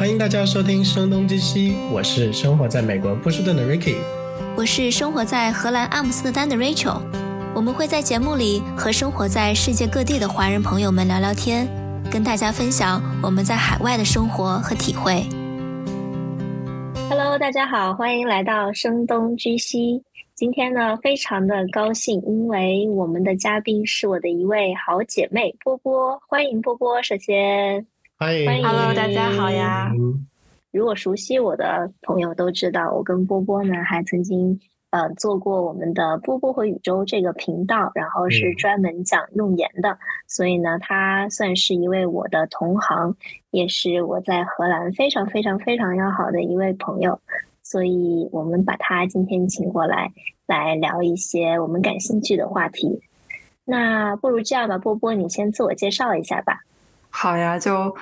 欢迎大家收听《声东击西》，我是生活在美国波士顿的 Ricky，我是生活在荷兰阿姆斯特丹的 Rachel。我们会在节目里和生活在世界各地的华人朋友们聊聊天，跟大家分享我们在海外的生活和体会。Hello，大家好，欢迎来到声东击西。今天呢，非常的高兴，因为我们的嘉宾是我的一位好姐妹波波，欢迎波波。首先。欢迎，Hello，大家好呀！如果熟悉我的朋友都知道，我跟波波呢还曾经呃做过我们的波波和宇宙这个频道，然后是专门讲用盐的，所以呢，他算是一位我的同行，也是我在荷兰非常非常非常要好的一位朋友，所以我们把他今天请过来，来聊一些我们感兴趣的话题。那不如这样吧，波波，你先自我介绍一下吧。好呀，就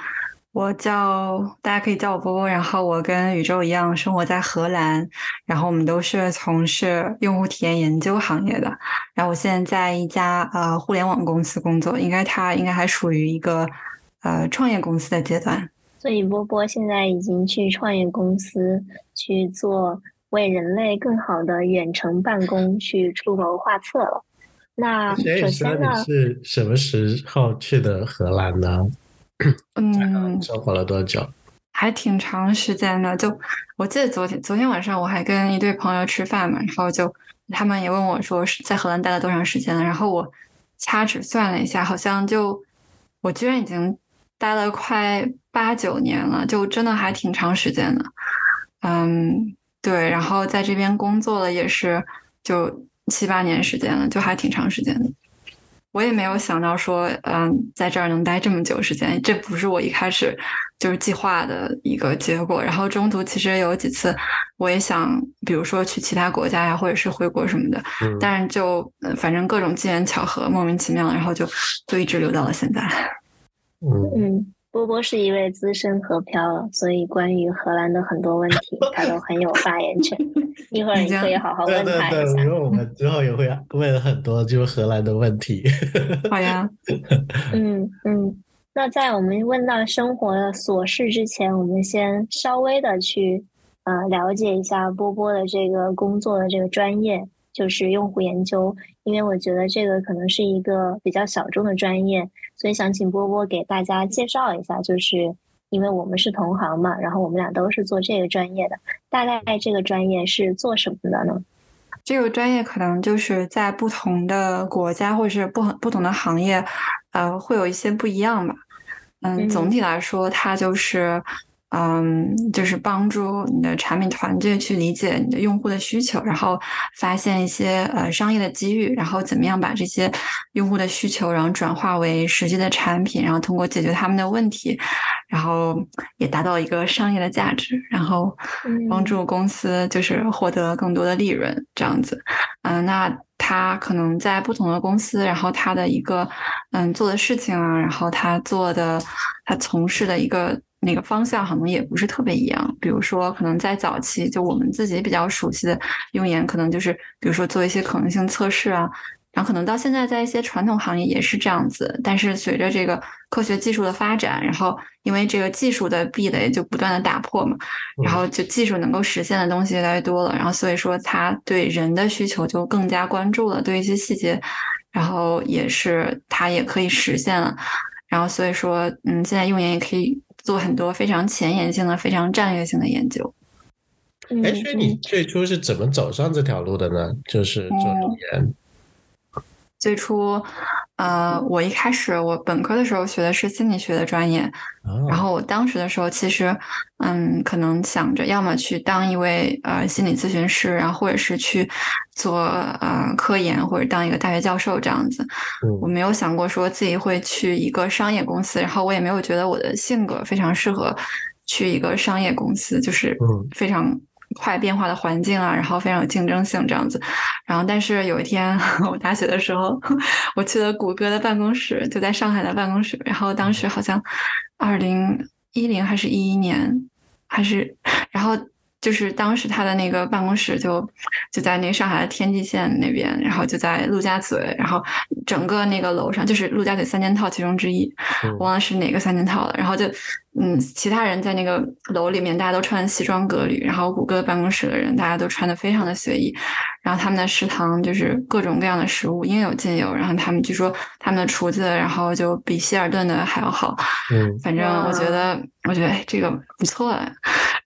我叫大家可以叫我波波，然后我跟宇宙一样生活在荷兰，然后我们都是从事用户体验研究行业的，然后我现在在一家呃互联网公司工作，应该它应该还属于一个呃创业公司的阶段。所以波波现在已经去创业公司去做为人类更好的远程办公去出谋划策了。那首先呢，是什么时候去的荷兰呢？嗯，生活了多久？还挺长时间的。就我记得昨天昨天晚上我还跟一对朋友吃饭嘛，然后就他们也问我说是在荷兰待了多长时间了，然后我掐指算了一下，好像就我居然已经待了快八九年了，就真的还挺长时间的。嗯，对，然后在这边工作了也是就。七八年时间了，就还挺长时间的。我也没有想到说，嗯，在这儿能待这么久时间，这不是我一开始就是计划的一个结果。然后中途其实有几次，我也想，比如说去其他国家呀，或者是回国什么的，但是就反正各种机缘巧合，莫名其妙，然后就就一直留到了现在。嗯。波波是一位资深河漂，所以关于荷兰的很多问题，他都很有发言权。一会儿你可以好好问他一下。因为我们之后也会问很多就是荷兰的问题。好呀。嗯嗯，那在我们问到生活的琐事之前，我们先稍微的去呃了解一下波波的这个工作的这个专业。就是用户研究，因为我觉得这个可能是一个比较小众的专业，所以想请波波给大家介绍一下。就是因为我们是同行嘛，然后我们俩都是做这个专业的，大概这个专业是做什么的呢？这个专业可能就是在不同的国家或者是不不同的行业，呃，会有一些不一样吧。嗯，总体来说，它就是。嗯，就是帮助你的产品团队去理解你的用户的需求，然后发现一些呃商业的机遇，然后怎么样把这些用户的需求，然后转化为实际的产品，然后通过解决他们的问题，然后也达到一个商业的价值，然后帮助公司就是获得更多的利润这样子。嗯，那他可能在不同的公司，然后他的一个嗯做的事情啊，然后他做的他从事的一个。那个方向可能也不是特别一样，比如说，可能在早期，就我们自己比较熟悉的用研，可能就是比如说做一些可能性测试啊，然后可能到现在在一些传统行业也是这样子。但是随着这个科学技术的发展，然后因为这个技术的壁垒就不断的打破嘛，然后就技术能够实现的东西越来越多了，然后所以说他对人的需求就更加关注了，对一些细节，然后也是他也可以实现了，然后所以说，嗯，现在用研也可以。做很多非常前沿性的、非常战略性的研究。哎，所以你最初是怎么走上这条路的呢？就是做语言。最初，呃，我一开始我本科的时候学的是心理学的专业，然后我当时的时候其实，嗯，可能想着要么去当一位呃心理咨询师，然后或者是去做呃科研或者当一个大学教授这样子。我没有想过说自己会去一个商业公司，然后我也没有觉得我的性格非常适合去一个商业公司，就是非常。快变化的环境啊，然后非常有竞争性这样子，然后但是有一天 我大学的时候，我去了谷歌的办公室，就在上海的办公室，然后当时好像二零一零还是一一年，还是 然后就是当时他的那个办公室就就在那上海的天际线那边，然后就在陆家嘴，然后整个那个楼上就是陆家嘴三件套其中之一，我忘了是哪个三件套了。然后就嗯，其他人在那个楼里面，大家都穿西装革履，然后谷歌办公室的人大家都穿的非常的随意。然后他们的食堂就是各种各样的食物应有尽有，然后他们据说他们的厨子，然后就比希尔顿的还要好。嗯，反正我觉得，我觉得这个不错。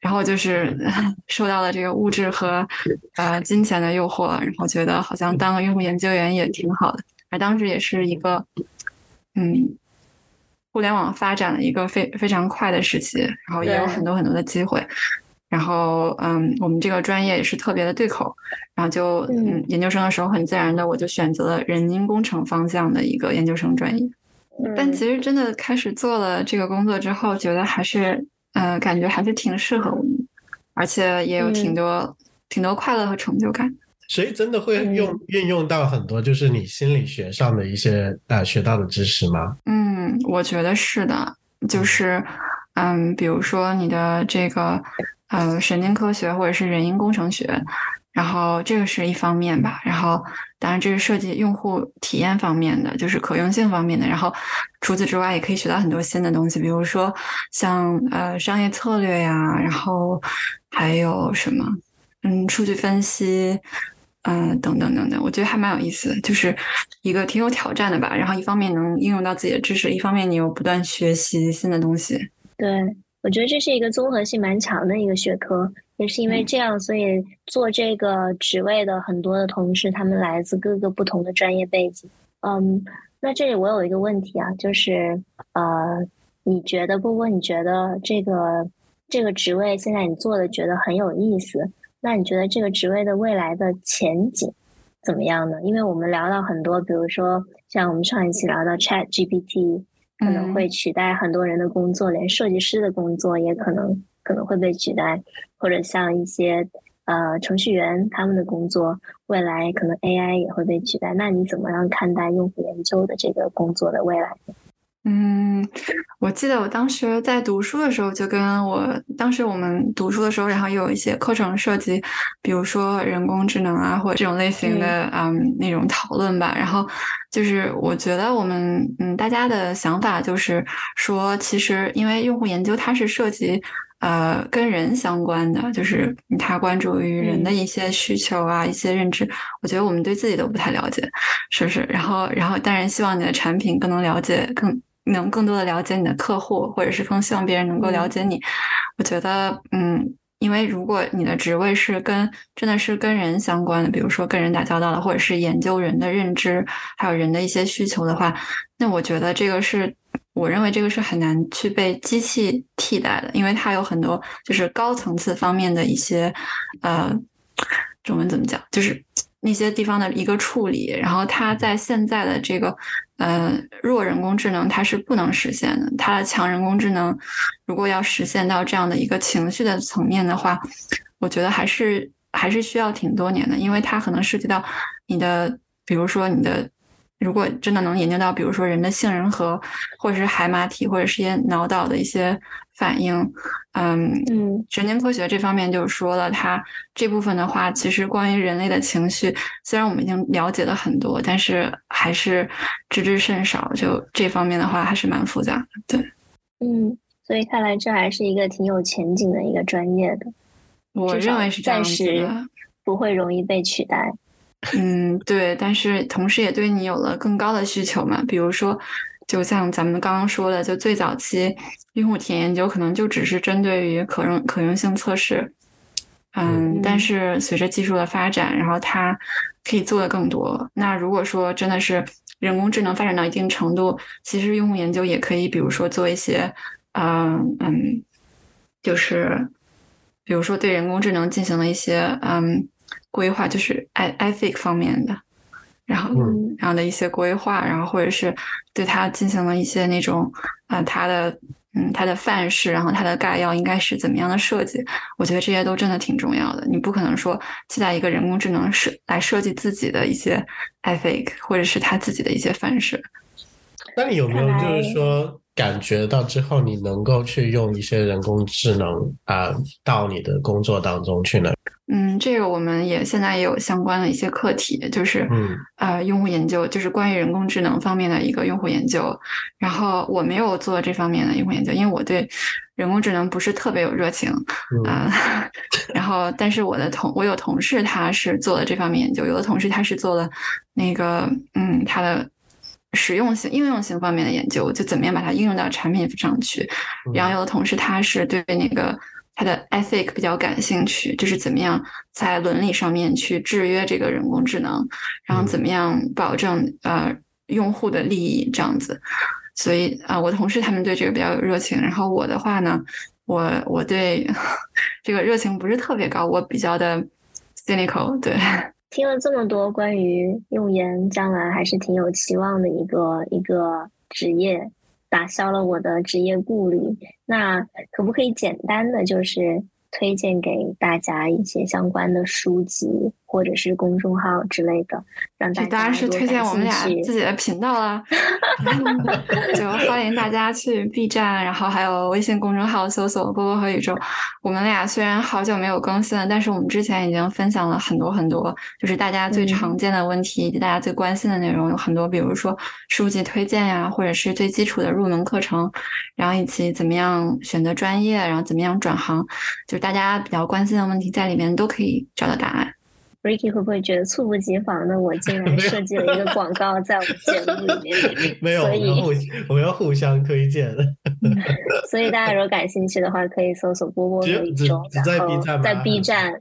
然后就是 受到了这个物质和呃金钱的诱惑，然后觉得好像当个用户研究员也挺好的。而当时也是一个嗯，互联网发展的一个非非常快的时期，然后也有很多很多的机会。然后嗯，我们这个专业也是特别的对口，然后就嗯，研究生的时候很自然的我就选择了人因工程方向的一个研究生专业。但其实真的开始做了这个工作之后，觉得还是。嗯，感觉还是挺适合我们，而且也有挺多挺多快乐和成就感。所以真的会用运用到很多，就是你心理学上的一些呃学到的知识吗？嗯，我觉得是的，就是嗯，比如说你的这个呃神经科学或者是人因工程学。然后这个是一方面吧，然后当然这是涉及用户体验方面的，就是可用性方面的。然后除此之外，也可以学到很多新的东西，比如说像呃商业策略呀，然后还有什么嗯数据分析，嗯等等等等，我觉得还蛮有意思，就是一个挺有挑战的吧。然后一方面能应用到自己的知识，一方面你又不断学习新的东西。对，我觉得这是一个综合性蛮强的一个学科。也是因为这样，所以做这个职位的很多的同事，他们来自各个不同的专业背景。嗯，那这里我有一个问题啊，就是呃，你觉得波波，你觉得这个这个职位现在你做的觉得很有意思？那你觉得这个职位的未来的前景怎么样呢？因为我们聊到很多，比如说像我们上一期聊到 Chat GPT 可能会取代很多人的工作，连设计师的工作也可能。可能会被取代，或者像一些呃程序员他们的工作，未来可能 AI 也会被取代。那你怎么样看待用户研究的这个工作的未来？嗯，我记得我当时在读书的时候，就跟我当时我们读书的时候，然后也有一些课程涉及，比如说人工智能啊，或者这种类型的嗯那种讨论吧。然后就是我觉得我们嗯大家的想法就是说，其实因为用户研究它是涉及。呃，跟人相关的，就是他关注于人的一些需求啊，一些认知。我觉得我们对自己都不太了解，是不是？然后，然后，当然希望你的产品更能了解，更能更多的了解你的客户，或者是更希望别人能够了解你。我觉得，嗯，因为如果你的职位是跟真的是跟人相关的，比如说跟人打交道的，或者是研究人的认知，还有人的一些需求的话，那我觉得这个是。我认为这个是很难去被机器替代的，因为它有很多就是高层次方面的一些，呃，中文怎么讲？就是那些地方的一个处理，然后它在现在的这个呃弱人工智能它是不能实现的。它的强人工智能如果要实现到这样的一个情绪的层面的话，我觉得还是还是需要挺多年的，因为它可能涉及到你的，比如说你的。如果真的能研究到，比如说人的杏仁核，或者是海马体，或者是一些脑岛的一些反应，嗯嗯，神经科学这方面就说了，它这部分的话，其实关于人类的情绪，虽然我们已经了解了很多，但是还是知之甚少。就这方面的话，还是蛮复杂的。对，嗯，所以看来这还是一个挺有前景的一个专业的。我认为是暂时不会容易被取代。嗯，对，但是同时也对你有了更高的需求嘛。比如说，就像咱们刚刚说的，就最早期用户体验研究可能就只是针对于可用可用性测试，嗯，但是随着技术的发展，然后它可以做的更多。那如果说真的是人工智能发展到一定程度，其实用户研究也可以，比如说做一些，嗯嗯，就是比如说对人工智能进行了一些，嗯。规划就是 i ethic 方面的，然后然后的一些规划，然后或者是对它进行了一些那种啊，它的嗯，它的范式，然后它的概要应该是怎么样的设计？我觉得这些都真的挺重要的。你不可能说期待一个人工智能设来设计自己的一些 ethic，或者是他自己的一些范式。那你有没有就是说？感觉到之后，你能够去用一些人工智能啊，到你的工作当中去呢？嗯，这个我们也现在也有相关的一些课题，就是嗯呃，用户研究，就是关于人工智能方面的一个用户研究。然后我没有做这方面的用户研究，因为我对人工智能不是特别有热情啊。然后，但是我的同我有同事他是做了这方面研究，有的同事他是做了那个嗯他的。实用性、应用性方面的研究，就怎么样把它应用到产品上去。然后有的同事他是对那个他的 ethic 比较感兴趣，就是怎么样在伦理上面去制约这个人工智能，然后怎么样保证呃用户的利益这样子。所以啊，我同事他们对这个比较有热情。然后我的话呢，我我对 这个热情不是特别高，我比较的 cynical，对。听了这么多关于用研，将来还是挺有期望的一个一个职业，打消了我的职业顾虑。那可不可以简单的就是？推荐给大家一些相关的书籍或者是公众号之类的，让大家当然是推荐我们俩自己的频道啦，就欢迎大家去 B 站，然后还有微信公众号搜索“波波和宇宙”。我们俩虽然好久没有更新了，但是我们之前已经分享了很多很多，就是大家最常见的问题以及大家最关心的内容有很多，比如说书籍推荐呀，或者是最基础的入门课程，然后以及怎么样选择专业，然后怎么样转行，就是。大家比较关心的问题，在里面都可以找到答案。Ricky 会不会觉得猝不及防的？我竟然 设计了一个广告在我们节目里面，没有，所以我们要互相推荐。所以大家如果感兴趣的话，可以搜索波波的一周，然后在 B 站、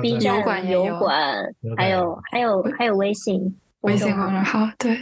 B 站油管，还有还有还有微信微信公众号，对。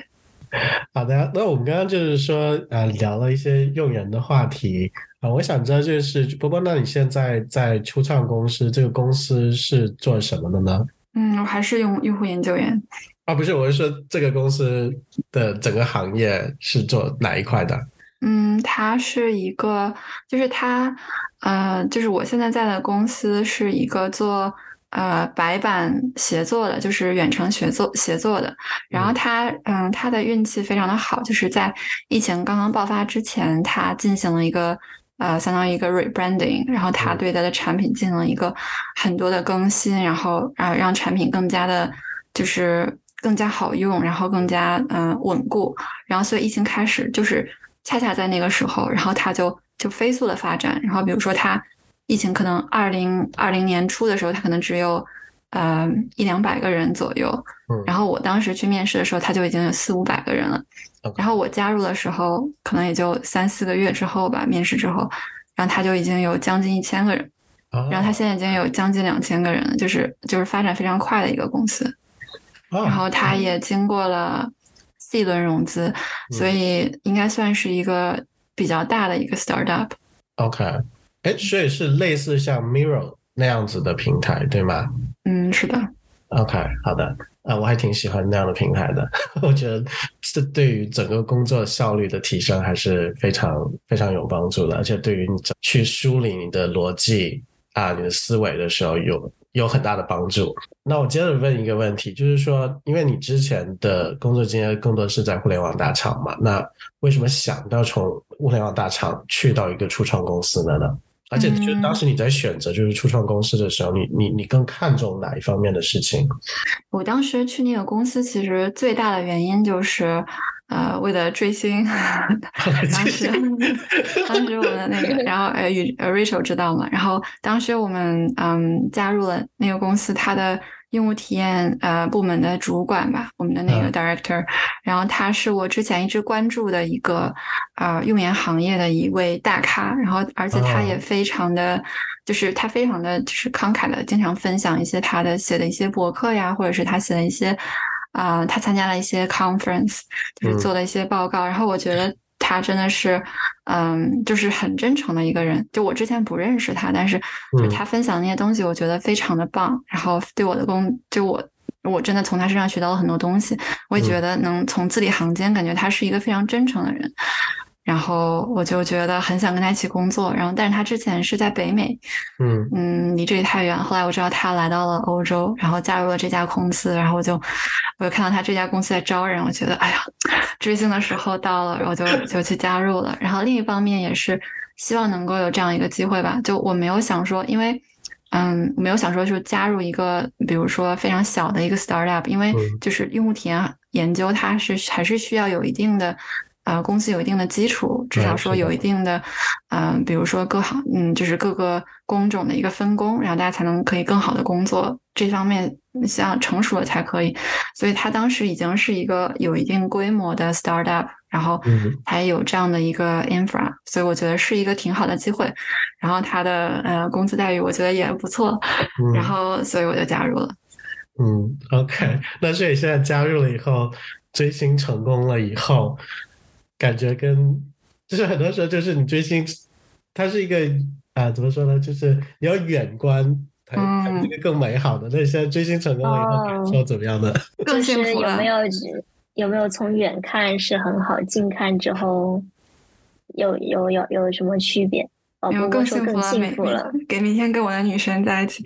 好的，那我们刚刚就是说，呃，聊了一些用人的话题啊。我想知道，就是波波，那你现在在初创公司，这个公司是做什么的呢？嗯，我还是用用户研究员。啊，不是，我是说这个公司的整个行业是做哪一块的？嗯，它是一个，就是它，呃，就是我现在在的公司是一个做。呃，白板协作的，就是远程协作协作的。然后他，嗯，他的运气非常的好，就是在疫情刚刚爆发之前，他进行了一个呃，相当于一个 rebranding，然后他对他的产品进行了一个很多的更新，然后啊，让产品更加的，就是更加好用，然后更加嗯稳固。然后所以疫情开始，就是恰恰在那个时候，然后他就就飞速的发展。然后比如说他。疫情可能二零二零年初的时候，他可能只有呃一两百个人左右。然后我当时去面试的时候，他就已经有四五百个人了。然后我加入的时候，可能也就三四个月之后吧，面试之后，然后他就已经有将近一千个人。然后他现在已经有将近两千个人了，就是就是发展非常快的一个公司。然后他也经过了 C 轮融资，所以应该算是一个比较大的一个 startup。OK。哎，所以是类似像 Mirror 那样子的平台，对吗？嗯，是的。OK，好的。啊，我还挺喜欢那样的平台的。我觉得这对于整个工作效率的提升还是非常非常有帮助的，而且对于你去梳理你的逻辑啊、你的思维的时候有有很大的帮助。那我接着问一个问题，就是说，因为你之前的工作经验更多是在互联网大厂嘛，那为什么想到从互联网大厂去到一个初创公司的呢？而且，就当时你在选择就是初创公司的时候，你你你更看重哪一方面的事情？我当时去那个公司，其实最大的原因就是，呃，为了追星。当时，当时我们的那个，然后呃，与 Rachel 知道嘛？然后当时我们嗯加入了那个公司，它的。用户体验呃部门的主管吧，我们的那个 director，然后他是我之前一直关注的一个啊用研行业的一位大咖，然后而且他也非常的，就是他非常的就是慷慨的，经常分享一些他的写的一些博客呀，或者是他写的一些啊他参加了一些 conference，就是做了一些报告，然后我觉得。他真的是，嗯，就是很真诚的一个人。就我之前不认识他，但是就他分享那些东西，我觉得非常的棒。然后对我的工，就我我真的从他身上学到了很多东西。我也觉得能从字里行间感觉他是一个非常真诚的人。然后我就觉得很想跟他一起工作，然后但是他之前是在北美，嗯嗯，离这里太远。后来我知道他来到了欧洲，然后加入了这家公司，然后我就我就看到他这家公司在招人，我觉得哎呀，追星的时候到了，然后就就去加入了。然后另一方面也是希望能够有这样一个机会吧，就我没有想说，因为嗯，没有想说就加入一个比如说非常小的一个 startup，因为就是用户体验研究它是还是需要有一定的。呃，公司有一定的基础，至少说有一定的，嗯，比如说各行，嗯，就是各个工种的一个分工，然后大家才能可以更好的工作。这方面像成熟了才可以。所以他当时已经是一个有一定规模的 startup，然后还有这样的一个 infra，所以我觉得是一个挺好的机会。然后他的呃工资待遇我觉得也不错，然后所以我就加入了。嗯，OK，那所以现在加入了以后，追星成功了以后。感觉跟就是很多时候就是你追星，它是一个啊怎么说呢？就是你要远观，才才这个更美好的。那你现在追星成功了以后，感受怎么样呢？就是有没有有没有从远看是很好，近看之后有有有有什么区别？没有更幸福了，给明天跟我的女神在一起。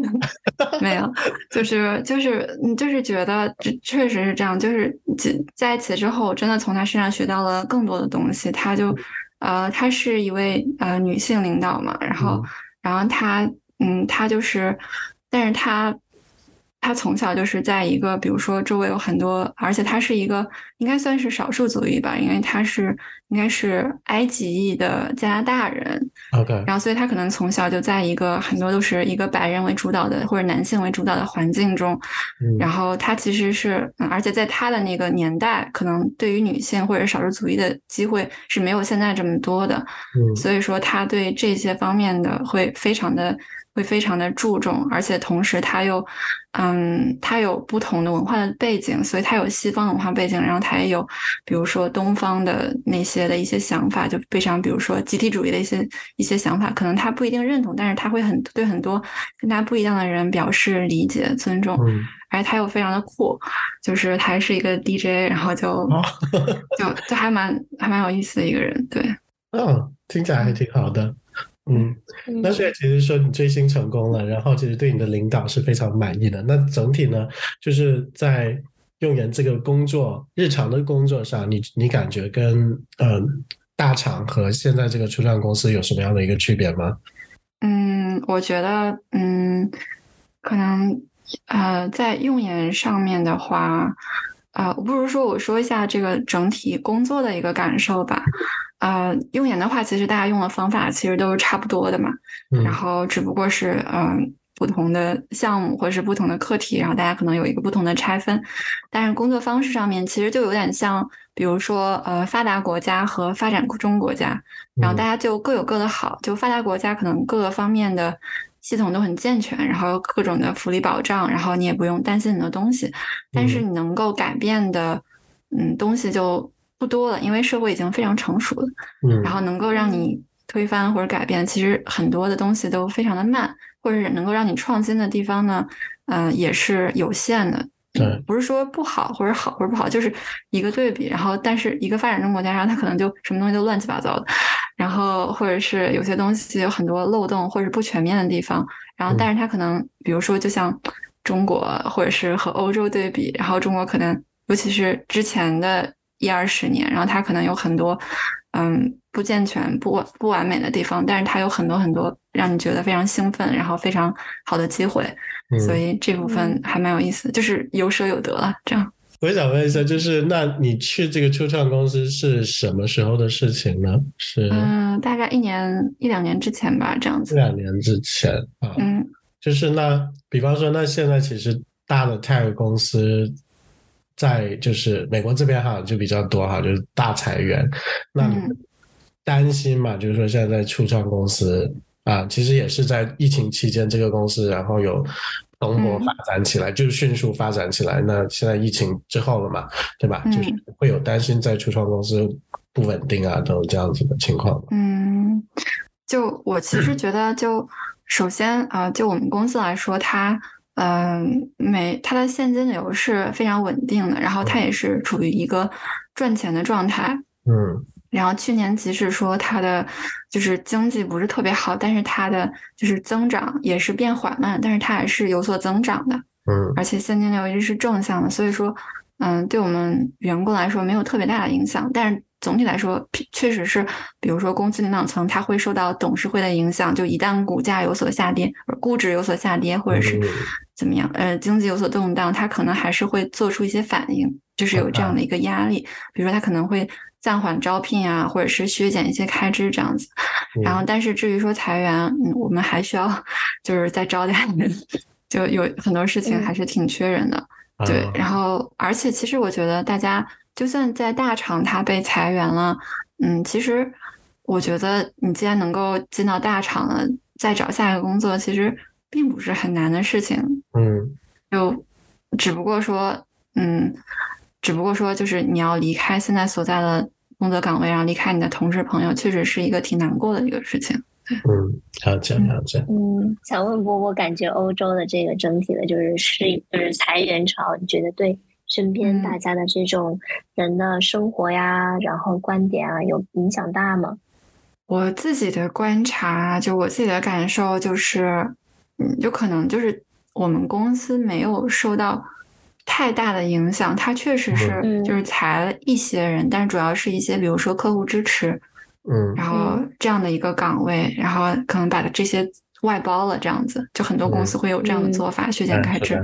没有，就是就是就是觉得这确实是这样，就是在一起之后，真的从她身上学到了更多的东西。她就呃，她是一位呃女性领导嘛，然后然后她嗯，她就是，但是她。他从小就是在一个，比如说周围有很多，而且他是一个应该算是少数族裔吧，因为他是应该是埃及裔的加拿大人。OK，然后所以他可能从小就在一个很多都是一个白人为主导的或者男性为主导的环境中，然后他其实是，而且在他的那个年代，可能对于女性或者少数族裔的机会是没有现在这么多的。嗯，所以说他对这些方面的会非常的。会非常的注重，而且同时他又，嗯，他有不同的文化的背景，所以他有西方文化背景，然后他也有，比如说东方的那些的一些想法，就非常，比如说集体主义的一些一些想法，可能他不一定认同，但是他会很对很多跟他不一样的人表示理解、尊重，而且他又非常的酷，就是他是一个 DJ，然后就就就还蛮还蛮有意思的一个人，对，嗯，听起来还挺好的。嗯，那所以其实说你追星成功了，然后其实对你的领导是非常满意的。那整体呢，就是在用人这个工作日常的工作上，你你感觉跟嗯大厂和现在这个初创公司有什么样的一个区别吗？嗯，我觉得嗯，可能呃在用人上面的话，啊，不如说我说一下这个整体工作的一个感受吧。呃，用眼的话，其实大家用的方法其实都是差不多的嘛，然后只不过是嗯不同的项目或者是不同的课题，然后大家可能有一个不同的拆分，但是工作方式上面其实就有点像，比如说呃发达国家和发展中国家，然后大家就各有各的好，就发达国家可能各个方面的系统都很健全，然后各种的福利保障，然后你也不用担心你的东西，但是你能够改变的嗯东西就。不多了，因为社会已经非常成熟了。嗯，然后能够让你推翻或者改变，其实很多的东西都非常的慢，或者是能够让你创新的地方呢，嗯，也是有限的。对，不是说不好或者好或者不好，就是一个对比。然后，但是一个发展中国家，然后它可能就什么东西都乱七八糟的，然后或者是有些东西有很多漏洞或者不全面的地方。然后，但是它可能，比如说，就像中国或者是和欧洲对比，然后中国可能，尤其是之前的。一二十年，然后它可能有很多，嗯，不健全、不不完美的地方，但是它有很多很多让你觉得非常兴奋，然后非常好的机会，所以这部分还蛮有意思，就是有舍有得了。这样，我想问一下，就是那你去这个初创公司是什么时候的事情呢？是嗯，大概一年一两年之前吧，这样子。一两年之前啊，嗯，就是那，比方说，那现在其实大的 tech 公司。在就是美国这边哈就比较多哈，就是大裁员。那你担心嘛？就是说现在在初创公司啊，其实也是在疫情期间，这个公司然后有蓬勃发展起来，就是迅速发展起来。那现在疫情之后了嘛，对吧？就是会有担心在初创公司不稳定啊，都这样子的情况。嗯，就我其实觉得，就首先啊，就我们公司来说，它。嗯，每它的现金流是非常稳定的，然后它也是处于一个赚钱的状态。嗯，然后去年即使说它的就是经济不是特别好，但是它的就是增长也是变缓慢，但是它还是有所增长的。嗯，而且现金流一直是正向的，所以说，嗯，对我们员工来说没有特别大的影响。但是总体来说，确实是，比如说公司领导层他会受到董事会的影响，就一旦股价有所下跌，估值有所下跌，或者是怎么样，呃，经济有所动荡，他可能还是会做出一些反应，就是有这样的一个压力。比如说，他可能会。暂缓招聘啊，或者是削减一些开支这样子，然后但是至于说裁员，嗯，我们还需要就是再招点人，就有很多事情还是挺缺人的。对，然后而且其实我觉得大家就算在大厂他被裁员了，嗯，其实我觉得你既然能够进到大厂了，再找下一个工作，其实并不是很难的事情。嗯，就只不过说，嗯，只不过说就是你要离开现在所在的。工作岗位，然后离开你的同事朋友，确实是一个挺难过的一个事情。嗯，了解了解。嗯，想问波波，感觉欧洲的这个整体的就是是就是裁员潮，你觉得对身边大家的这种人的生活呀，然后观点啊，有影响大吗？我自己的观察，就我自己的感受，就是，嗯，有可能就是我们公司没有受到。太大的影响，它确实是就是裁了一些人，但是主要是一些比如说客户支持，嗯，然后这样的一个岗位，然后可能把这些外包了，这样子，就很多公司会有这样的做法，削减开支。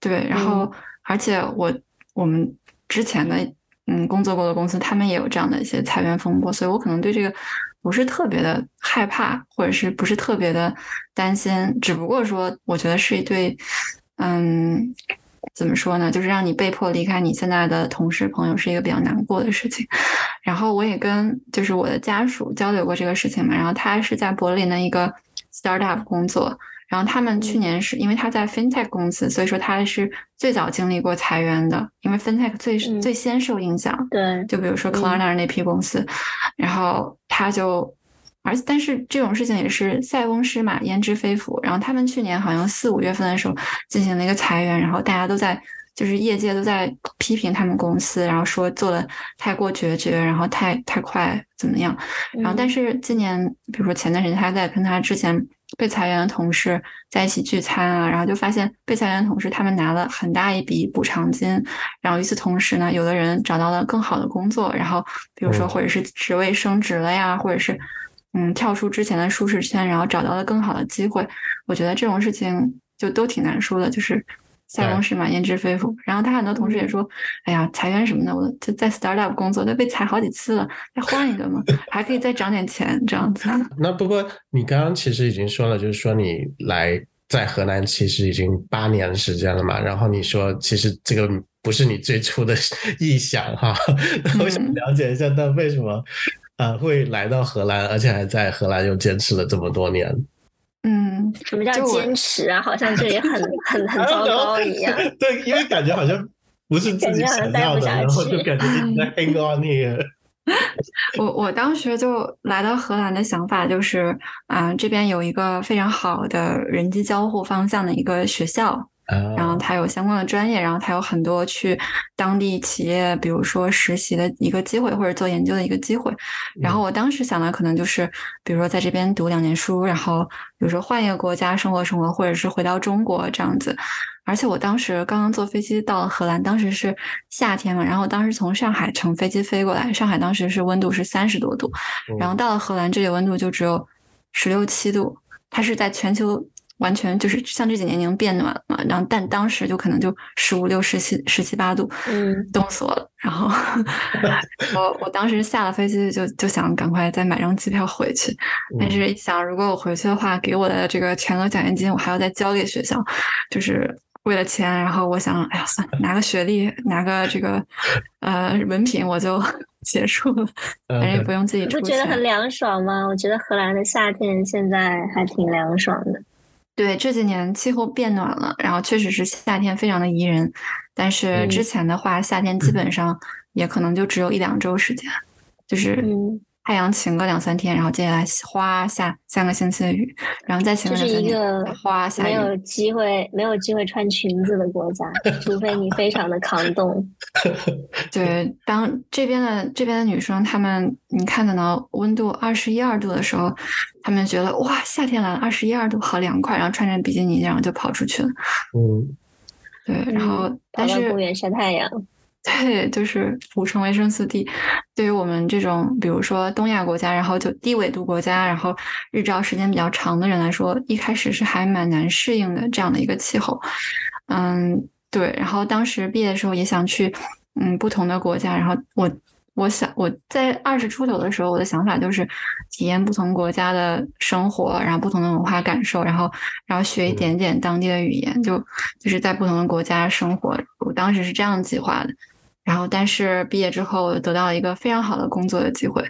对，然后而且我我们之前的嗯工作过的公司，他们也有这样的一些裁员风波，所以我可能对这个不是特别的害怕，或者是不是特别的担心，只不过说我觉得是一对嗯。怎么说呢？就是让你被迫离开你现在的同事朋友是一个比较难过的事情。然后我也跟就是我的家属交流过这个事情嘛。然后他是在柏林的一个 startup 工作。然后他们去年是因为他在 fintech 公司，所以说他是最早经历过裁员的。因为 fintech 最最先受影响。对。就比如说 Klarna 那批公司，然后他就。而但是这种事情也是塞翁失马焉知非福。然后他们去年好像四五月份的时候进行了一个裁员，然后大家都在就是业界都在批评他们公司，然后说做的太过决绝，然后太太快怎么样？然后但是今年，比如说前段时间他在跟他之前被裁员的同事在一起聚餐啊，然后就发现被裁员的同事他们拿了很大一笔补偿金，然后与此同时呢，有的人找到了更好的工作，然后比如说或者是职位升职了呀，或者是。嗯，跳出之前的舒适圈，然后找到了更好的机会。我觉得这种事情就都挺难说的，就是塞翁失马焉知非福。然后他很多同事也说：“哎呀，裁员什么的，我就在 startup 工作，都被裁好几次了，再换一个嘛，还可以再涨点钱这样子。”那不过你刚刚其实已经说了，就是说你来在河南其实已经八年时间了嘛。然后你说其实这个不是你最初的 意想哈，那我想了解一下，那为什么？啊，会来到荷兰，而且还在荷兰又坚持了这么多年。嗯，什么叫坚持啊？好像这也很 很很糟糕一样。对，因为感觉好像不是自己想要的，然后就感觉一直在 hang on here。我我当时就来到荷兰的想法就是，啊，这边有一个非常好的人机交互方向的一个学校。然后他有相关的专业，然后他有很多去当地企业，比如说实习的一个机会，或者做研究的一个机会。然后我当时想的可能就是，比如说在这边读两年书，然后比如说换一个国家生活生活，或者是回到中国这样子。而且我当时刚刚坐飞机到了荷兰，当时是夏天嘛，然后当时从上海乘飞机飞过来，上海当时是温度是三十多度，然后到了荷兰这里温度就只有十六七度，它是在全球。完全就是像这几年已经变暖了嘛，然后但当时就可能就十五六、十七、十七八度，嗯，冻死我了。然后 我我当时下了飞机就就想赶快再买张机票回去，但是一想如果我回去的话，给我的这个全额奖学金我还要再交给学校，就是为了钱。然后我想，哎呀，算了，拿个学历，拿个这个 呃文凭，我就 结束了，反正也不用自己出钱。不觉得很凉爽吗？我觉得荷兰的夏天现在还挺凉爽的。对这几年气候变暖了，然后确实是夏天非常的宜人，但是之前的话，夏天基本上也可能就只有一两周时间，就是太阳晴个两三天，然后接下来哗下三个星期的雨，然后再晴个两三天，哗下雨。没有机会，没有机会穿裙子的国家，除非你非常的抗冻。对，当这边的这边的女生，她们你看得到温度二十一二度的时候，她们觉得哇，夏天来了，二十一二度好凉快，然后穿着比基尼然后就跑出去了。嗯，对，然后但是公园晒太阳。对，就是补充维生素 D。对于我们这种，比如说东亚国家，然后就低纬度国家，然后日照时间比较长的人来说，一开始是还蛮难适应的这样的一个气候。嗯，对。然后当时毕业的时候也想去，嗯，不同的国家。然后我我想我在二十出头的时候，我的想法就是体验不同国家的生活，然后不同的文化感受，然后然后学一点点当地的语言，就就是在不同的国家生活。我当时是这样计划的。然后，但是毕业之后得到了一个非常好的工作的机会，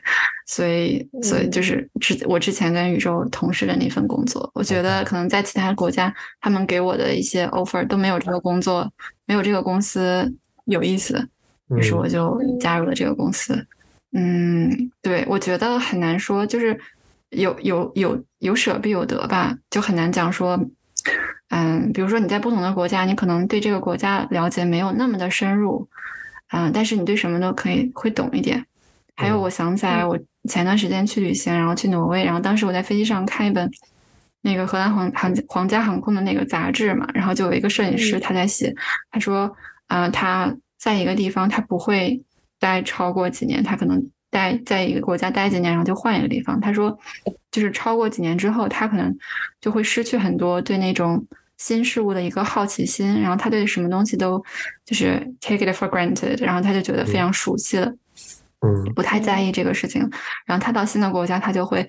所以，所以就是之我之前跟宇宙同事的那份工作，我觉得可能在其他国家，他们给我的一些 offer 都没有这个工作，没有这个公司有意思，于是我就加入了这个公司。嗯，对，我觉得很难说，就是有有有有舍必有得吧，就很难讲说，嗯，比如说你在不同的国家，你可能对这个国家了解没有那么的深入。嗯，但是你对什么都可以会懂一点。还有，我想起来，我前段时间去旅行，然后去挪威，然后当时我在飞机上看一本那个荷兰航航皇家航空的那个杂志嘛，然后就有一个摄影师他在写，他说，嗯，他在一个地方他不会待超过几年，他可能待在一个国家待几年，然后就换一个地方。他说，就是超过几年之后，他可能就会失去很多对那种。新事物的一个好奇心，然后他对什么东西都就是 take it for granted，然后他就觉得非常熟悉了，嗯，不太在意这个事情。然后他到新的国家，他就会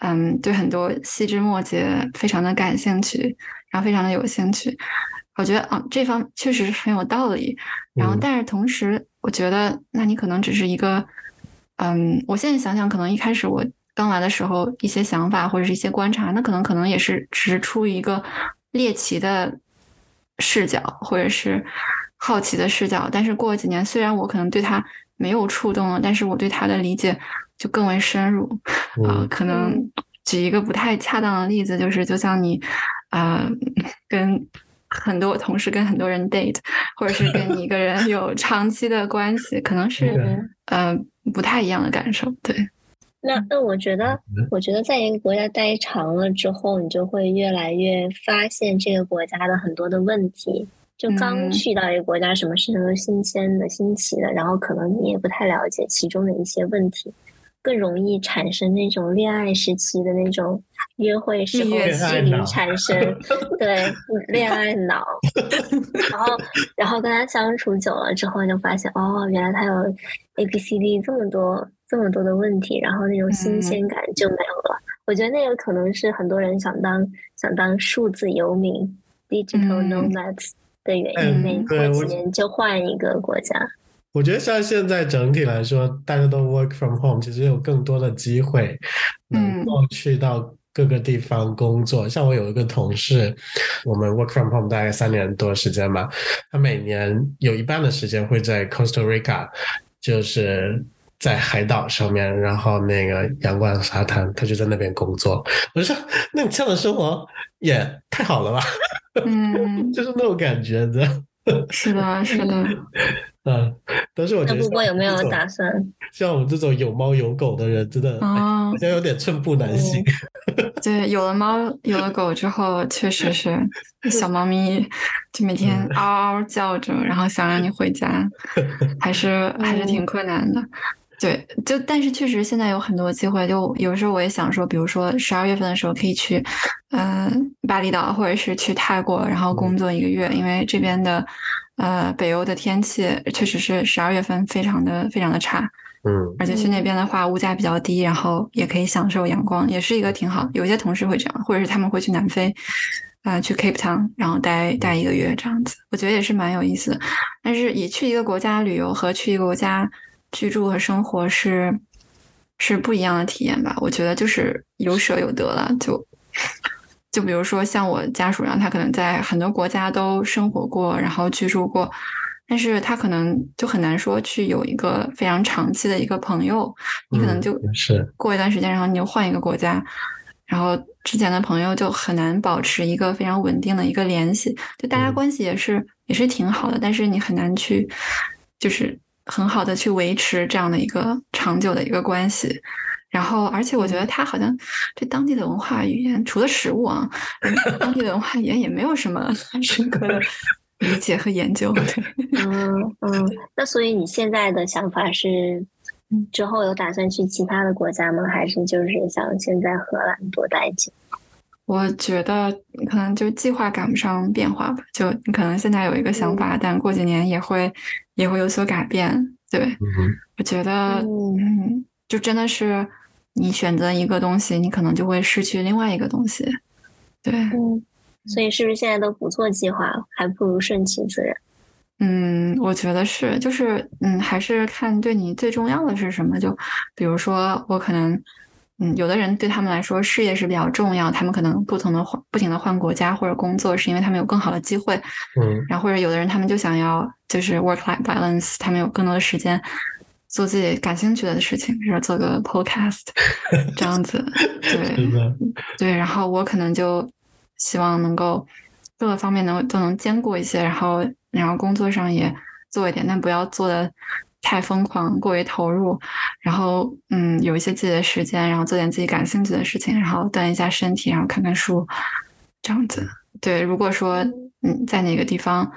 嗯对很多细枝末节非常的感兴趣，然后非常的有兴趣。我觉得啊，这方确实是很有道理。然后，但是同时，我觉得那你可能只是一个嗯，我现在想想，可能一开始我刚来的时候一些想法或者是一些观察，那可能可能也是只是出于一个。猎奇的视角，或者是好奇的视角，但是过了几年，虽然我可能对他没有触动了，但是我对他的理解就更为深入。啊，可能举一个不太恰当的例子，就是就像你啊，跟很多同事、跟很多人 date，或者是跟你一个人有长期的关系，可能是呃不太一样的感受。对。那那我觉得，我觉得在一个国家待长了之后，你就会越来越发现这个国家的很多的问题。就刚去到一个国家，什么事情都是新鲜的、新奇的，然后可能你也不太了解其中的一些问题，更容易产生那种恋爱时期的那种约会时候心理产生，对恋爱脑。然后，然后跟他相处久了之后，就发现哦，原来他有 A B C D 这么多。这么多的问题，然后那种新鲜感就没有了。我觉得那个可能是很多人想当想当数字游民 （digital nomads） 的原因。每过几年就换一个国家。我觉得像现在整体来说，大家都 work from home，其实有更多的机会能够去到各个地方工作。像我有一个同事，我们 work from home 大概三年多时间吧，他每年有一半的时间会在 Costa Rica，就是。在海岛上面，然后那个阳光沙滩，他就在那边工作。我就说，那你这样的生活也太好了吧？嗯，就是那种感觉的。是的，是的。嗯，但是我觉得，不过有没有打算？像我们这种有猫有狗的人，真的好像有点寸步难行。对，有了猫有了狗之后，确实是小猫咪就每天嗷嗷叫着，然后想让你回家，还是还是挺困难的。对，就但是确实现在有很多机会，就有时候我也想说，比如说十二月份的时候可以去，嗯，巴厘岛或者是去泰国，然后工作一个月，因为这边的，呃，北欧的天气确实是十二月份非常的非常的差，嗯，而且去那边的话物价比较低，然后也可以享受阳光，也是一个挺好。有些同事会这样，或者是他们会去南非，啊，去 Cape Town，然后待待一个月这样子，我觉得也是蛮有意思的。但是以去一个国家旅游和去一个国家。居住和生活是是不一样的体验吧？我觉得就是有舍有得了。就就比如说像我家属，然后他可能在很多国家都生活过，然后居住过，但是他可能就很难说去有一个非常长期的一个朋友，你可能就是。过一段时间，然后你就换一个国家，然后之前的朋友就很难保持一个非常稳定的一个联系，就大家关系也是也是挺好的，但是你很难去就是很好的去维持这样的一个长久的一个关系。然后，而且我觉得他好像对当地的文化语言，除了食物啊，当地的文化语言也没有什么深刻的理解和研究。对，嗯嗯。那所以你现在的想法是，之后有打算去其他的国家吗？还是就是想先在荷兰多待几？我觉得可能就计划赶不上变化吧。就你可能现在有一个想法，但过几年也会也会有所改变。对，我觉得，嗯，就真的是。你选择一个东西，你可能就会失去另外一个东西。对，嗯，所以是不是现在都不做计划，还不如顺其自然？嗯，我觉得是，就是嗯，还是看对你最重要的是什么。就比如说，我可能，嗯，有的人对他们来说事业是比较重要，他们可能不同的换，不停的换国家或者工作，是因为他们有更好的机会。嗯，然后或者有的人他们就想要就是 work life balance，他们有更多的时间。做自己感兴趣的事情，比如做个 podcast 这样子，对对，然后我可能就希望能够各个方面能都能兼顾一些，然后然后工作上也做一点，但不要做的太疯狂，过于投入，然后嗯，有一些自己的时间，然后做点自己感兴趣的事情，然后锻炼一下身体，然后看看书，这样子。对，如果说嗯在哪个地方，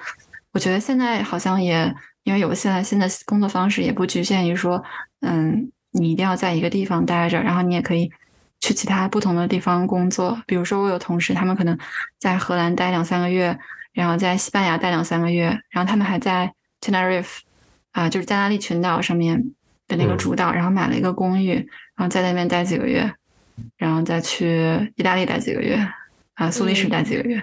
我觉得现在好像也。因为有现在新的工作方式，也不局限于说，嗯，你一定要在一个地方待着，然后你也可以去其他不同的地方工作。比如说，我有同事，他们可能在荷兰待两三个月，然后在西班牙待两三个月，然后他们还在 Tenerife 啊，就是加那利群岛上面的那个主岛，然后买了一个公寓，然后在那边待几个月，然后再去意大利待几个月，啊，苏黎世待几个月，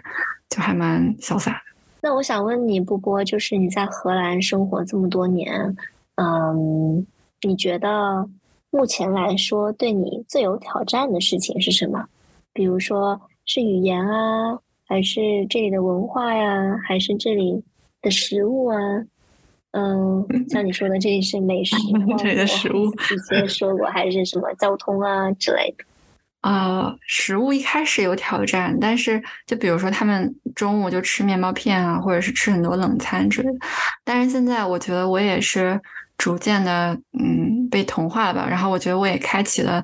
就还蛮潇洒。那我想问你，波波，就是你在荷兰生活这么多年，嗯，你觉得目前来说对你最有挑战的事情是什么？比如说是语言啊，还是这里的文化呀，还是这里的食物啊？嗯，像你说的，这里是美食，这里的食物，之前说过，还是什么交通啊之类的。呃，食物一开始有挑战，但是就比如说他们中午就吃面包片啊，或者是吃很多冷餐之类的。但是现在我觉得我也是逐渐的，嗯，被同化了吧。然后我觉得我也开启了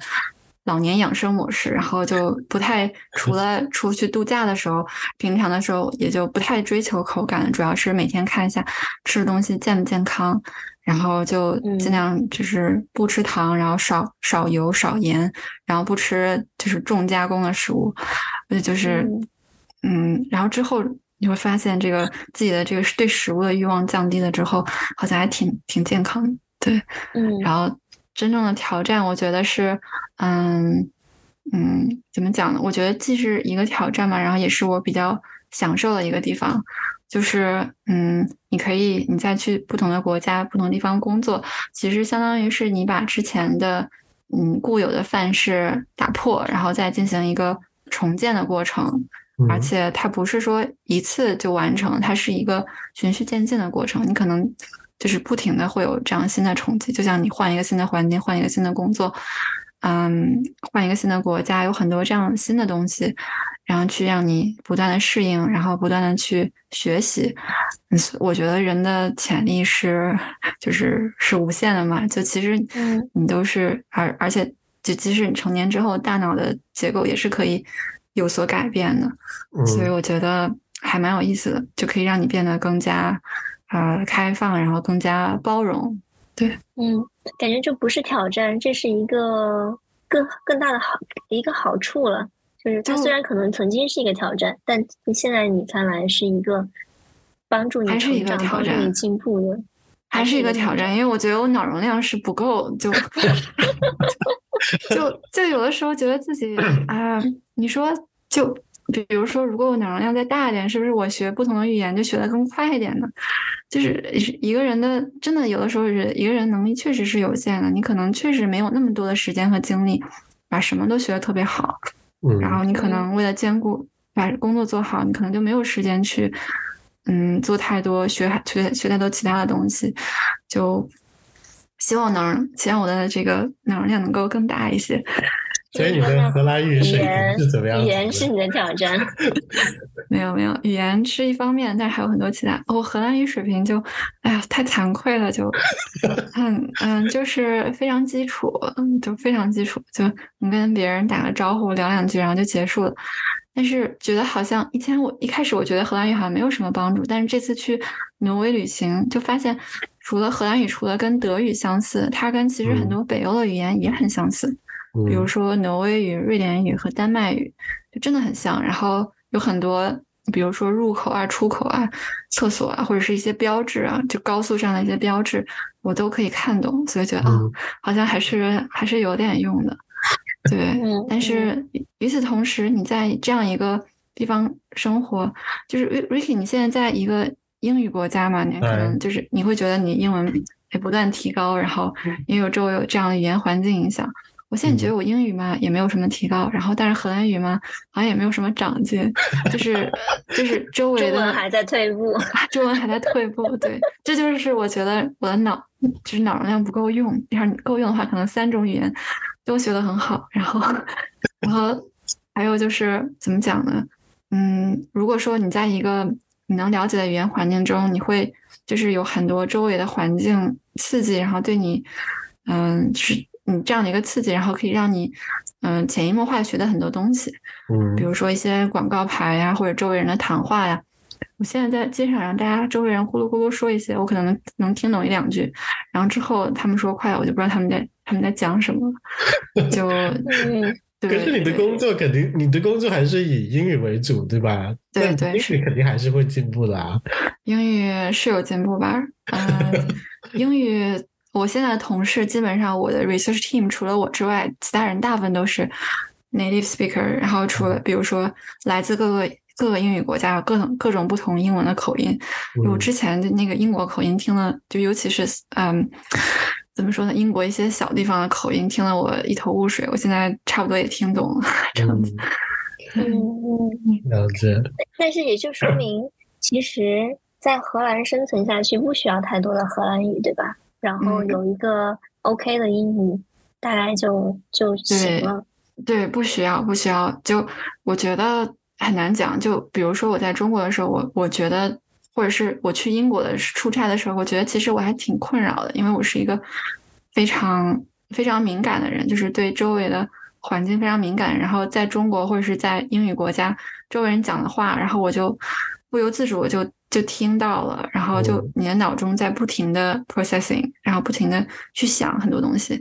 老年养生模式，然后就不太 除了出去度假的时候，平常的时候也就不太追求口感，主要是每天看一下吃的东西健不健康。然后就尽量就是不吃糖，然后少少油少盐，然后不吃就是重加工的食物，而且就是嗯，然后之后你会发现这个自己的这个对食物的欲望降低了之后，好像还挺挺健康的，对，嗯。然后真正的挑战，我觉得是嗯嗯，怎么讲呢？我觉得既是一个挑战嘛，然后也是我比较享受的一个地方。就是，嗯，你可以，你再去不同的国家、不同地方工作，其实相当于是你把之前的，嗯，固有的范式打破，然后再进行一个重建的过程。而且它不是说一次就完成，它是一个循序渐进的过程。你可能就是不停的会有这样新的冲击，就像你换一个新的环境，换一个新的工作。嗯，换一个新的国家，有很多这样新的东西，然后去让你不断的适应，然后不断的去学习。嗯，我觉得人的潜力是就是是无限的嘛。就其实，你都是而而且就即使你成年之后，大脑的结构也是可以有所改变的。所以我觉得还蛮有意思的，就可以让你变得更加呃开放，然后更加包容。对，嗯，感觉这不是挑战，这是一个更更大的好一个好处了。就是它虽然可能曾经是一个挑战，但现在你看来是一个帮助你成长、帮助你进步的，还是一个挑战。因为我觉得我脑容量是不够，就 就就有的时候觉得自己啊，你说就。比如说，如果我脑容量再大一点，是不是我学不同的语言就学得更快一点呢？就是一个人的，真的有的时候是一个人能力确实是有限的，你可能确实没有那么多的时间和精力把什么都学得特别好。嗯，然后你可能为了兼顾把工作做好，你可能就没有时间去嗯做太多学学学太多其他的东西，就希望能希望我的这个脑容量能够更大一些。所以你的荷兰语水平是怎么样？语言是你的挑战？没有没有，语言是一方面，但是还有很多其他。我荷兰语水平就，哎呀，太惭愧了，就，嗯嗯，就是非常基础，就非常基础，就你跟别人打个招呼，聊两句，然后就结束了。但是觉得好像以前我一开始我觉得荷兰语好像没有什么帮助，但是这次去挪威旅行就发现，除了荷兰语，除了跟德语相似，它跟其实很多北欧的语言也很相似。比如说挪威语、瑞典语和丹麦语，就真的很像。然后有很多，比如说入口啊、出口啊、厕所啊，或者是一些标志啊，就高速上的一些标志，我都可以看懂。所以觉得啊，好像还是还是有点用的。对，但是与此同时，你在这样一个地方生活，就是 Ricky，你现在在一个英语国家嘛？你可能就是你会觉得你英文也不断提高，然后也有周围有这样的语言环境影响。我现在觉得我英语嘛也没有什么提高，然后但是荷兰语嘛好像也没有什么长进，就是 就是周围的中文还在退步，中文还在退步。对，这就是我觉得我的脑就是脑容量不够用。要是够用的话，可能三种语言都学得很好。然后，然后还有就是怎么讲呢？嗯，如果说你在一个你能了解的语言环境中，你会就是有很多周围的环境刺激，然后对你，嗯，是。你这样的一个刺激，然后可以让你，嗯，潜移默化学的很多东西，嗯，比如说一些广告牌呀，或者周围人的谈话呀。我现在在街上让大家周围人咕噜咕噜说一些，我可能能能听懂一两句，然后之后他们说快，我就不知道他们在他们在讲什么，就，可是你的工作肯定，你的工作还是以英语为主，对吧？对对，英语肯定还是会进步的啊。英语是有进步吧？嗯，英语。我现在的同事基本上，我的 research team 除了我之外，其他人大部分都是 native speaker。然后除了比如说来自各个各个英语国家，各种各种不同英文的口音。我之前的那个英国口音听了，就尤其是嗯，怎么说呢？英国一些小地方的口音听了我一头雾水。我现在差不多也听懂了这样子。嗯嗯，了解。但是也就说明，其实，在荷兰生存下去不需要太多的荷兰语，对吧？然后有一个 OK 的英语，大概就就行了。对，不需要，不需要。就我觉得很难讲。就比如说我在中国的时候，我我觉得，或者是我去英国的出差的时候，我觉得其实我还挺困扰的，因为我是一个非常非常敏感的人，就是对周围的环境非常敏感。然后在中国或者是在英语国家，周围人讲的话，然后我就不由自主我就。就听到了，然后就你的脑中在不停的 processing，然后不停的去想很多东西，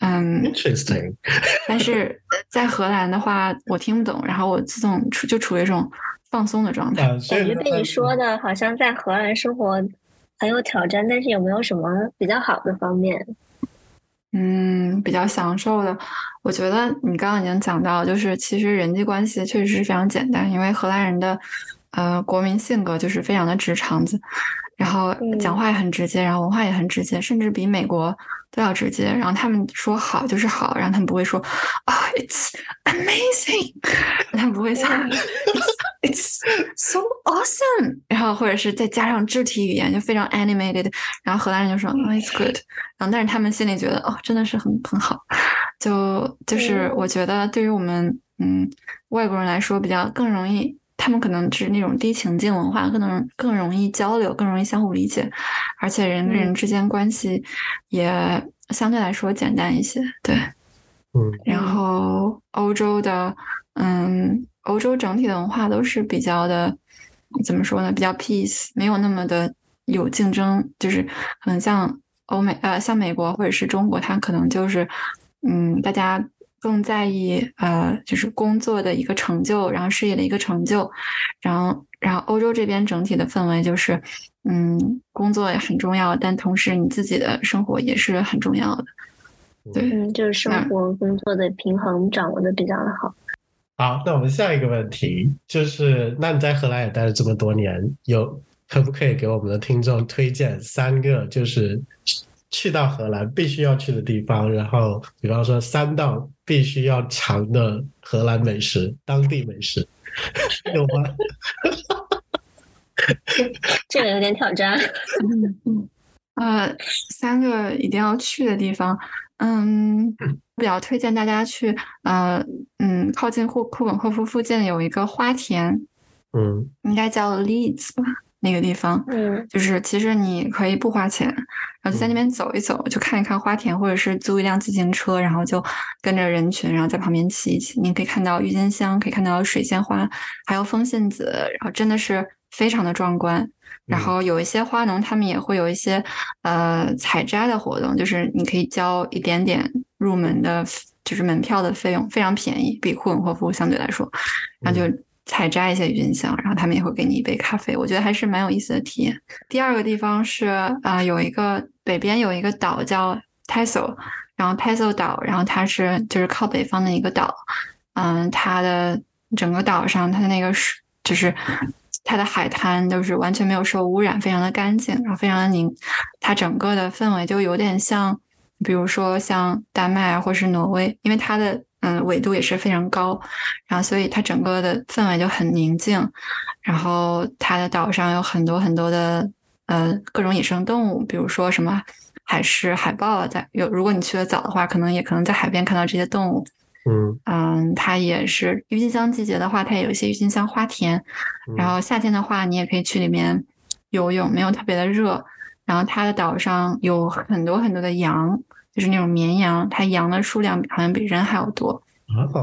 嗯，interesting。但是在荷兰的话，我听不懂，然后我自动处就处于一种放松的状态。感觉被你说的好像在荷兰生活很有挑战，但是有没有什么比较好的方面？嗯，比较享受的，我觉得你刚刚已经讲到，就是其实人际关系确实是非常简单，因为荷兰人的。呃，国民性格就是非常的直肠子，然后讲话也很直接，然后文化也很直接，甚至比美国都要直接。然后他们说好就是好，然后他们不会说啊，it's amazing，他们不会说 it's so awesome，然后或者是再加上肢体语言就非常 animated，然后荷兰人就说 it's good，然后但是他们心里觉得哦，真的是很很好，就就是我觉得对于我们嗯外国人来说比较更容易。他们可能是那种低情境文化，可能更容易交流，更容易相互理解，而且人跟人之间关系也相对来说简单一些。对，嗯。然后欧洲的，嗯，欧洲整体的文化都是比较的，怎么说呢？比较 peace，没有那么的有竞争，就是可能像欧美，呃，像美国或者是中国，它可能就是，嗯，大家。更在意呃，就是工作的一个成就，然后事业的一个成就，然后然后欧洲这边整体的氛围就是，嗯，工作也很重要，但同时你自己的生活也是很重要的。对，嗯，就是生活工作的平衡掌握的比较的好。好，那我们下一个问题就是，那你在荷兰也待了这么多年，有可不可以给我们的听众推荐三个就是？去到荷兰必须要去的地方，然后比方说三道必须要尝的荷兰美食，当地美食有吗？这个有点挑战。嗯嗯，呃，三个一定要去的地方，嗯，比较推荐大家去，呃，嗯，靠近库库本霍夫附近有一个花田，嗯，应该叫 Leeds 吧。那个地方，嗯，就是其实你可以不花钱，然后就在那边走一走，就看一看花田，或者是租一辆自行车，然后就跟着人群，然后在旁边骑一骑。你可以看到郁金香，可以看到水仙花，还有风信子，然后真的是非常的壮观。然后有一些花农，他们也会有一些呃采摘的活动，就是你可以交一点点入门的，就是门票的费用，非常便宜，比库本霍夫相对来说，然后就。采摘一些郁金香，然后他们也会给你一杯咖啡，我觉得还是蛮有意思的体验。第二个地方是啊，有一个北边有一个岛叫 Tasso，然后 Tasso 岛，然后它是就是靠北方的一个岛，嗯，它的整个岛上它的那个水就是它的海滩都是完全没有受污染，非常的干净，然后非常的宁，它整个的氛围就有点像，比如说像丹麦啊或是挪威，因为它的。嗯，纬度也是非常高，然后所以它整个的氛围就很宁静。然后它的岛上有很多很多的呃各种野生动物，比如说什么海狮、海豹在有。如果你去的早的话，可能也可能在海边看到这些动物。嗯嗯，它也是郁金香季节的话，它也有一些郁金香花田。然后夏天的话，你也可以去里面游泳，没有特别的热。然后它的岛上有很多很多的羊。就是那种绵羊，它羊的数量好像比人还要多，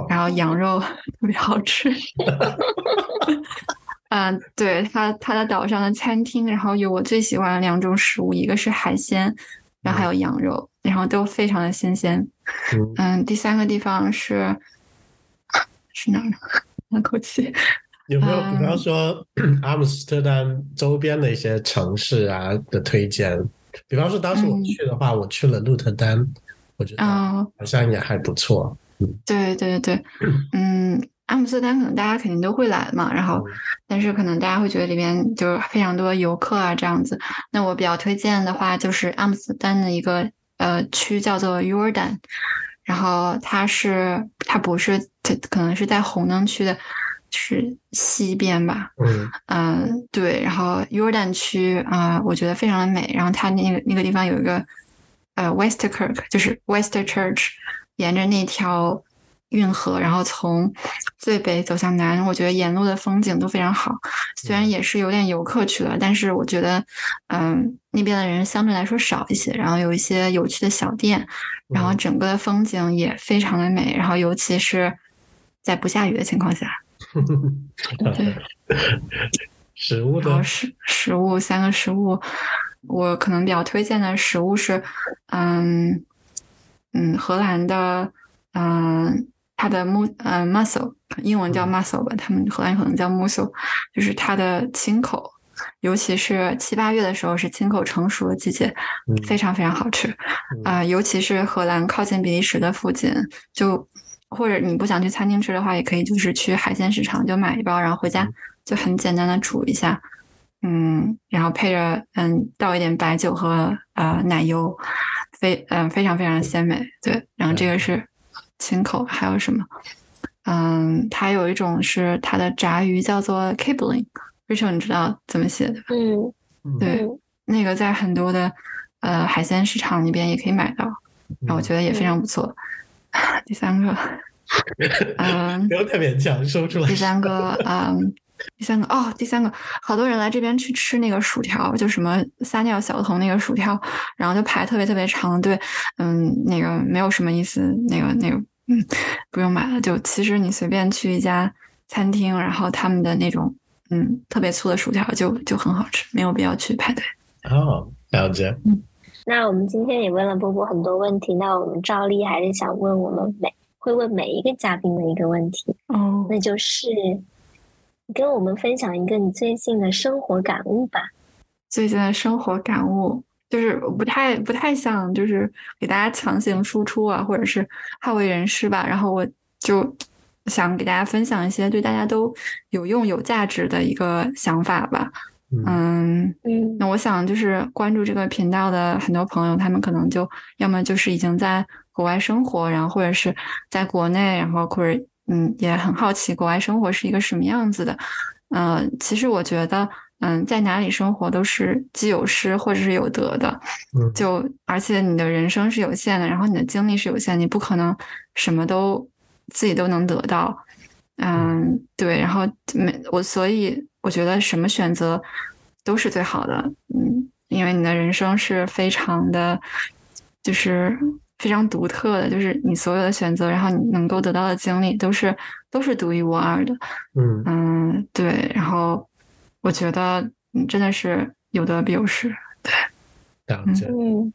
然后羊肉 特别好吃。嗯，对，它它的岛上的餐厅，然后有我最喜欢的两种食物，一个是海鲜，然后还有羊肉，然后都非常的新鲜。嗯，第三个地方是是哪儿呢？叹 口气。有没有比方说 阿姆斯特丹周边的一些城市啊的推荐？比方说，当时我去的话，我去了鹿特丹，我觉得好像也还不错。嗯，对对对对，嗯，阿姆斯特丹可能大家肯定都会来嘛，然后，但是可能大家会觉得里面就是非常多游客啊这样子。那我比较推荐的话，就是阿姆斯特丹的一个呃区叫做 Jordan，然后它是它不是它可能是在红灯区的。是西边吧，嗯嗯对，然后约旦区啊，我觉得非常的美。然后它那个那个地方有一个呃 Westkirk，就是 West Church，沿着那条运河，然后从最北走向南，我觉得沿路的风景都非常好。虽然也是有点游客去了，但是我觉得嗯那边的人相对来说少一些，然后有一些有趣的小店，然后整个的风景也非常的美。然后尤其是在不下雨的情况下。对，食物的食食物三个食物，我可能比较推荐的食物是，嗯嗯，荷兰的，嗯，它的 mu 嗯 mussel，英文叫 mussel 吧，他们荷兰可能叫 mussel，就是它的青口，尤其是七八月的时候是青口成熟的季节，非常非常好吃，啊，尤其是荷兰靠近比利时的附近就。或者你不想去餐厅吃的话，也可以就是去海鲜市场就买一包，然后回家就很简单的煮一下，嗯，然后配着嗯倒一点白酒和呃奶油，非嗯非常非常鲜美，对。然后这个是清口，还有什么？嗯，它有一种是它的炸鱼叫做 Kibling，Rachel 你知道怎么写的吧？嗯，对，那个在很多的呃海鲜市场那边也可以买到，然后我觉得也非常不错。第三个，嗯，不要太勉强，说出来。第三个，嗯，第三个，哦，第三个，好多人来这边去吃那个薯条，就什么撒尿小童那个薯条，然后就排特别特别长队，嗯，那个没有什么意思，那个那个，嗯，不用买了，就其实你随便去一家餐厅，然后他们的那种，嗯，特别粗的薯条就就很好吃，没有必要去排队。哦，了解，嗯。那我们今天也问了波波很多问题，那我们照例还是想问我们每会问每一个嘉宾的一个问题哦，那就是跟我们分享一个你最近的生活感悟吧。最近的生活感悟就是不太不太想就是给大家强行输出啊，或者是好为人师吧，然后我就想给大家分享一些对大家都有用有价值的一个想法吧。嗯嗯，那我想就是关注这个频道的很多朋友，他们可能就要么就是已经在国外生活，然后或者是在国内，然后或者嗯也很好奇国外生活是一个什么样子的。嗯，其实我觉得，嗯，在哪里生活都是既有失或者是有得的。嗯，就而且你的人生是有限的，然后你的精力是有限，你不可能什么都自己都能得到。嗯，对，然后没我，所以我觉得什么选择都是最好的。嗯，因为你的人生是非常的，就是非常独特的，就是你所有的选择，然后你能够得到的经历都是都是独一无二的。嗯嗯，对，然后我觉得你真的是有得必有失。对，了解。嗯，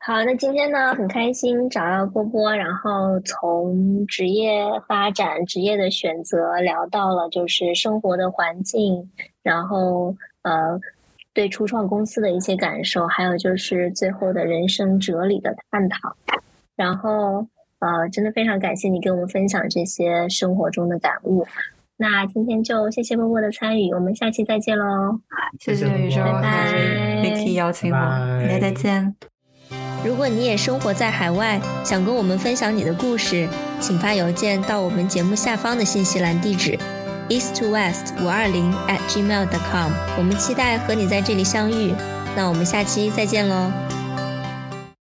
好，那今天呢，很开心找到波波，然后从职业发展、职业的选择聊到了就是生活的环境，然后呃，对初创公司的一些感受，还有就是最后的人生哲理的探讨。然后呃，真的非常感谢你跟我们分享这些生活中的感悟。那今天就谢谢波波的参与，我们下期再见喽。谢谢宇宙，拜拜谢谢 Vicky 邀请我，拜拜大家再见。如果你也生活在海外，想跟我们分享你的故事，请发邮件到我们节目下方的信息栏地址 east to west 五二零 atgmail.com。我们期待和你在这里相遇。那我们下期再见喽。